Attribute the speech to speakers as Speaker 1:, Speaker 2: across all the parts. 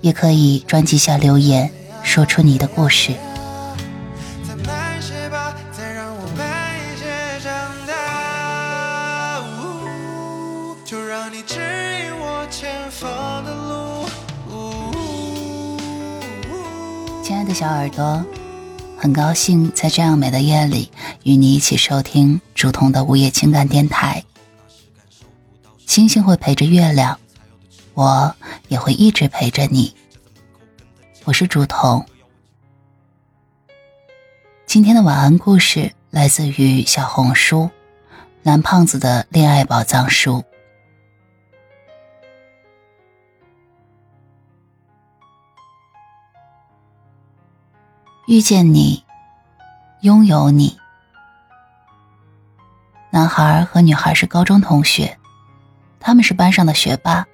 Speaker 1: 也可以专辑下留言，说出你的故事。亲爱的小耳朵。很高兴在这样美的夜里与你一起收听竹筒的午夜情感电台。星星会陪着月亮，我也会一直陪着你。我是竹童。今天的晚安故事来自于小红书蓝胖子的恋爱宝藏书。遇见你，拥有你。男孩和女孩是高中同学，他们是班上的学霸，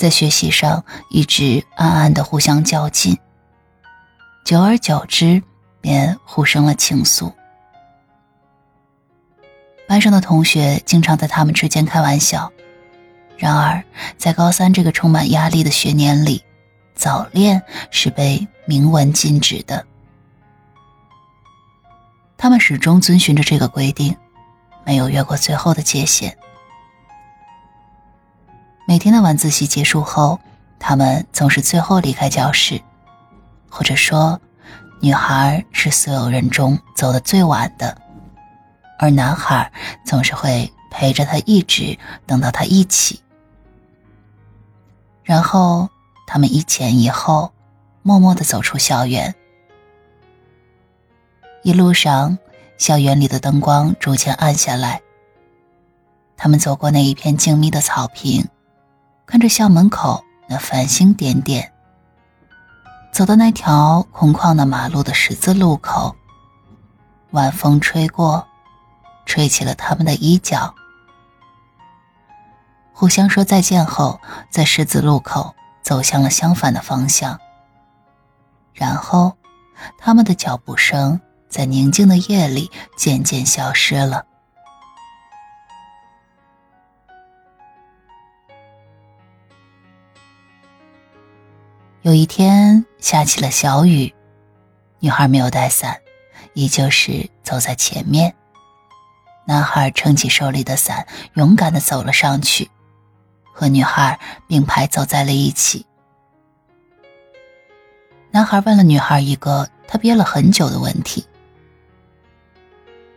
Speaker 1: 在学习上一直暗暗的互相较劲，久而久之便互生了情愫。班上的同学经常在他们之间开玩笑，然而在高三这个充满压力的学年里，早恋是被。明文禁止的，他们始终遵循着这个规定，没有越过最后的界限。每天的晚自习结束后，他们总是最后离开教室，或者说，女孩是所有人中走的最晚的，而男孩总是会陪着她一直等到她一起，然后他们一前一后。默默的走出校园，一路上，校园里的灯光逐渐暗下来。他们走过那一片静谧的草坪，看着校门口那繁星点点，走到那条空旷的马路的十字路口，晚风吹过，吹起了他们的衣角。互相说再见后，在十字路口走向了相反的方向。然后，他们的脚步声在宁静的夜里渐渐消失了。有一天下起了小雨，女孩没有带伞，依旧是走在前面。男孩撑起手里的伞，勇敢的走了上去，和女孩并排走在了一起。男孩问了女孩一个他憋了很久的问题：“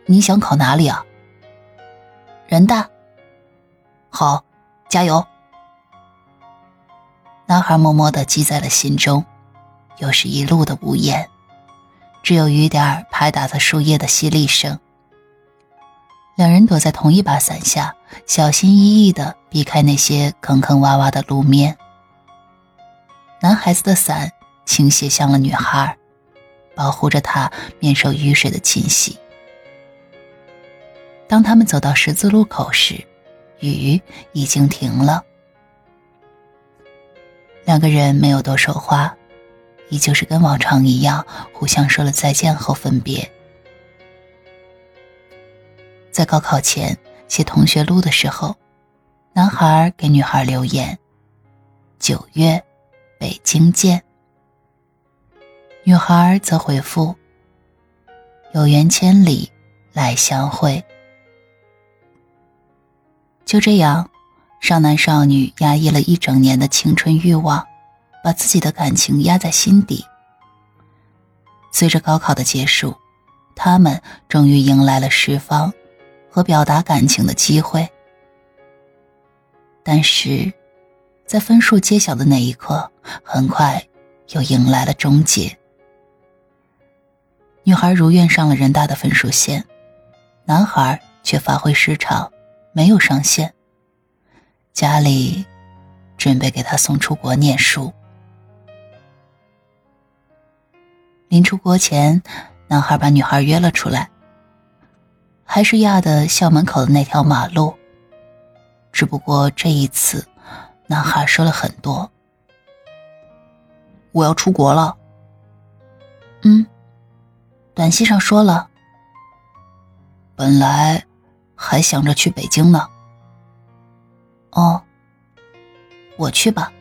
Speaker 1: 你想考哪里啊？”“人大。”“好，加油。”男孩默默的记在了心中，又是一路的无言，只有雨点拍打在树叶的淅沥声。两人躲在同一把伞下，小心翼翼的避开那些坑坑洼洼的路面。男孩子的伞。倾斜向了女孩，保护着她免受雨水的侵袭。当他们走到十字路口时，雨已经停了。两个人没有多说话，依旧是跟往常一样，互相说了再见后分别。在高考前写同学录的时候，男孩给女孩留言：“九月，北京见。”女孩则回复：“有缘千里来相会。”就这样，少男少女压抑了一整年的青春欲望，把自己的感情压在心底。随着高考的结束，他们终于迎来了释放和表达感情的机会。但是，在分数揭晓的那一刻，很快又迎来了终结。女孩如愿上了人大的分数线，男孩却发挥失常，没有上线。家里准备给他送出国念书。临出国前，男孩把女孩约了出来，还是压的校门口的那条马路。只不过这一次，男孩说了很多：“
Speaker 2: 我要出国了。”“
Speaker 1: 嗯，短信上说了。”“
Speaker 2: 本来还想着去北京呢。”“
Speaker 1: 哦，我去吧。”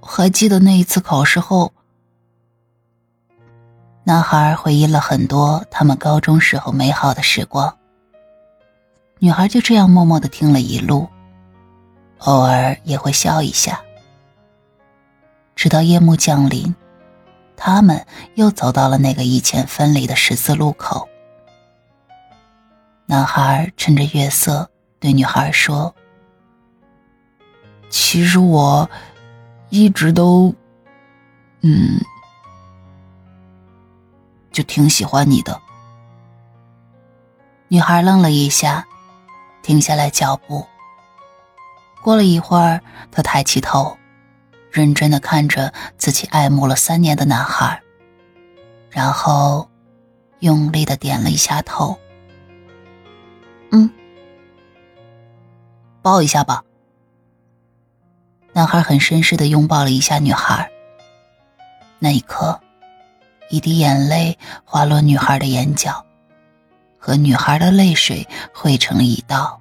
Speaker 2: 还记得那一次考试后，
Speaker 1: 男孩回忆了很多他们高中时候美好的时光。女孩就这样默默的听了一路，偶尔也会笑一下。直到夜幕降临，他们又走到了那个以前分离的十字路口。男孩趁着月色对女孩说：“
Speaker 2: 其实我一直都，嗯，就挺喜欢你的。”
Speaker 1: 女孩愣了一下。停下来脚步。过了一会儿，她抬起头，认真的看着自己爱慕了三年的男孩，然后用力的点了一下头。
Speaker 2: 嗯，抱一下吧。
Speaker 1: 男孩很绅士的拥抱了一下女孩。那一刻，一滴眼泪滑落女孩的眼角。和女孩的泪水汇成了一道，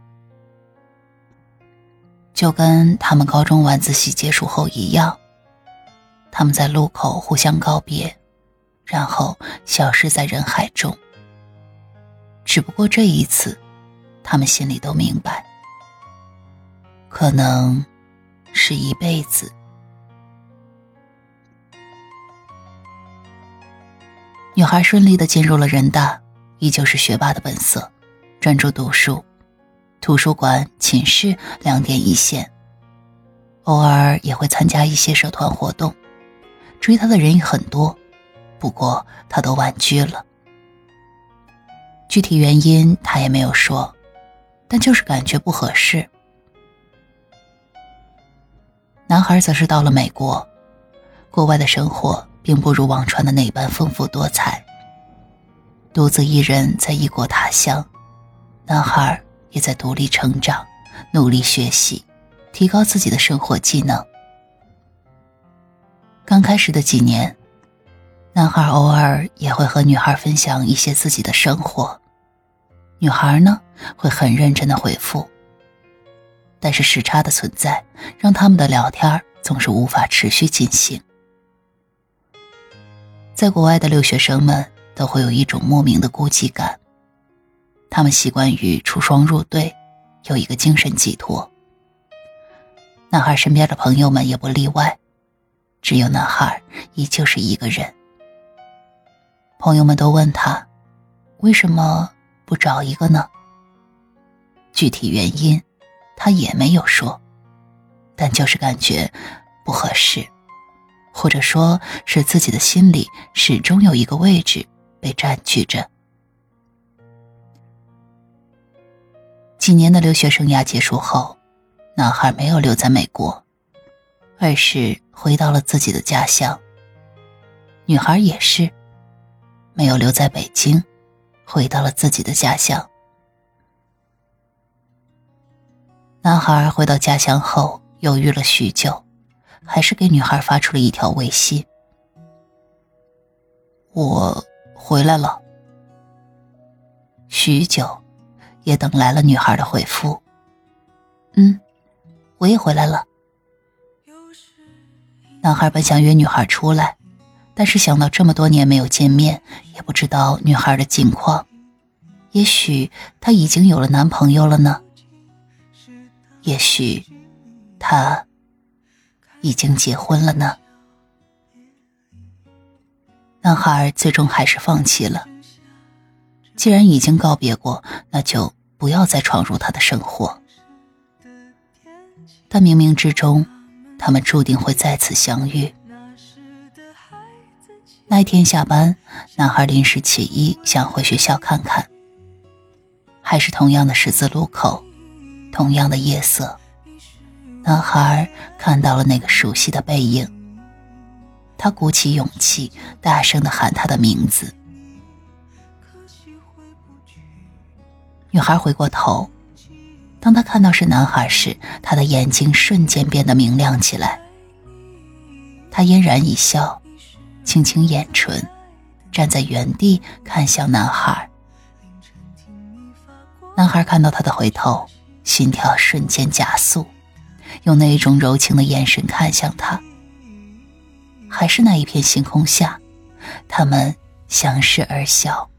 Speaker 1: 就跟他们高中晚自习结束后一样。他们在路口互相告别，然后消失在人海中。只不过这一次，他们心里都明白，可能是一辈子。女孩顺利的进入了人大。依旧是学霸的本色，专注读书，图书馆、寝室两点一线，偶尔也会参加一些社团活动。追她的人也很多，不过她都婉拒了。具体原因他也没有说，但就是感觉不合适。男孩则是到了美国，国外的生活并不如网传的那般丰富多彩。独自一人在异国他乡，男孩也在独立成长，努力学习，提高自己的生活技能。刚开始的几年，男孩偶尔也会和女孩分享一些自己的生活，女孩呢会很认真的回复。但是时差的存在，让他们的聊天总是无法持续进行。在国外的留学生们。都会有一种莫名的孤寂感。他们习惯于出双入对，有一个精神寄托。男孩身边的朋友们也不例外，只有男孩依旧是一个人。朋友们都问他，为什么不找一个呢？具体原因，他也没有说，但就是感觉不合适，或者说是自己的心里始终有一个位置。被占据着。几年的留学生涯结束后，男孩没有留在美国，而是回到了自己的家乡。女孩也是，没有留在北京，回到了自己的家乡。男孩回到家乡后，犹豫了许久，还是给女孩发出了一条微信：“
Speaker 2: 我。”回来了，
Speaker 1: 许久，也等来了女孩的回复。嗯，我也回来了。男孩本想约女孩出来，但是想到这么多年没有见面，也不知道女孩的近况，也许她已经有了男朋友了呢。也许，他已经结婚了呢。男孩最终还是放弃了。既然已经告别过，那就不要再闯入他的生活。但冥冥之中，他们注定会再次相遇。那一天下班，男孩临时起意想回学校看看，还是同样的十字路口，同样的夜色，男孩看到了那个熟悉的背影。他鼓起勇气，大声的喊他的名字。女孩回过头，当她看到是男孩时，她的眼睛瞬间变得明亮起来。她嫣然一笑，轻轻掩唇，站在原地看向男孩。男孩看到她的回头，心跳瞬间加速，用那一种柔情的眼神看向他。还是那一片星空下，他们相视而笑。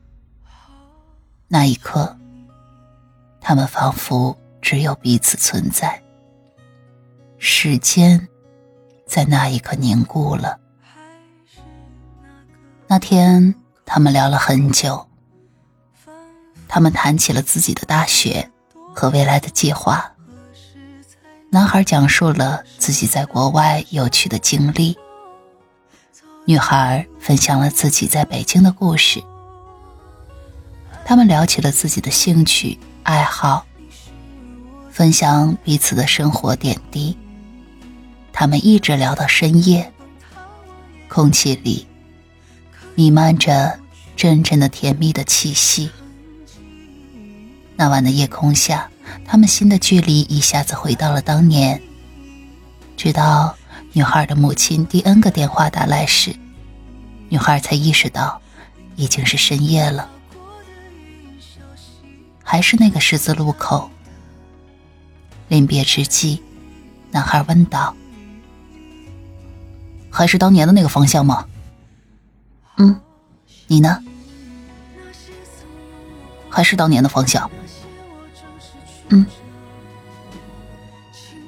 Speaker 1: 那一刻，他们仿佛只有彼此存在。时间在那一刻凝固了。那天，他们聊了很久。他们谈起了自己的大学和未来的计划。男孩讲述了自己在国外有趣的经历。女孩分享了自己在北京的故事。他们聊起了自己的兴趣爱好，分享彼此的生活点滴。他们一直聊到深夜，空气里弥漫着阵阵的甜蜜的气息。那晚的夜空下，他们心的距离一下子回到了当年，直到。女孩的母亲第 N 个电话打来时，女孩才意识到已经是深夜了。还是那个十字路口。临别之际，男孩问道：“还是当年的那个方向吗？”“嗯，你呢？”“还是当年的方向。”“嗯。”“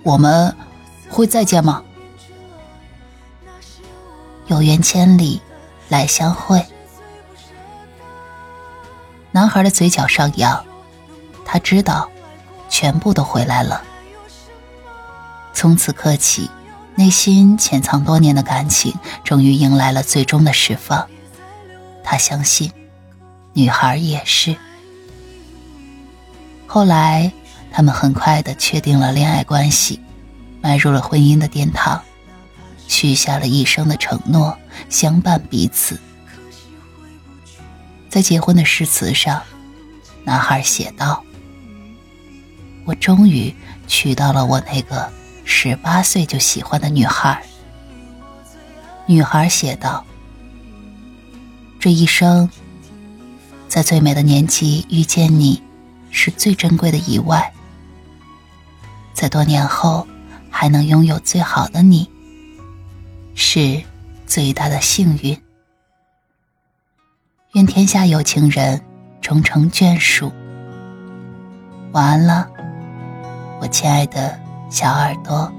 Speaker 1: 我们会再见吗？”有缘千里来相会。男孩的嘴角上扬，他知道，全部都回来了。从此刻起，内心潜藏多年的感情终于迎来了最终的释放。他相信，女孩也是。后来，他们很快的确定了恋爱关系，迈入了婚姻的殿堂。许下了一生的承诺，相伴彼此。在结婚的誓词上，男孩写道：“我终于娶到了我那个十八岁就喜欢的女孩。”女孩写道：“这一生，在最美的年纪遇见你，是最珍贵的意外。在多年后，还能拥有最好的你。”是最大的幸运。愿天下有情人终成眷属。晚安了，我亲爱的小耳朵。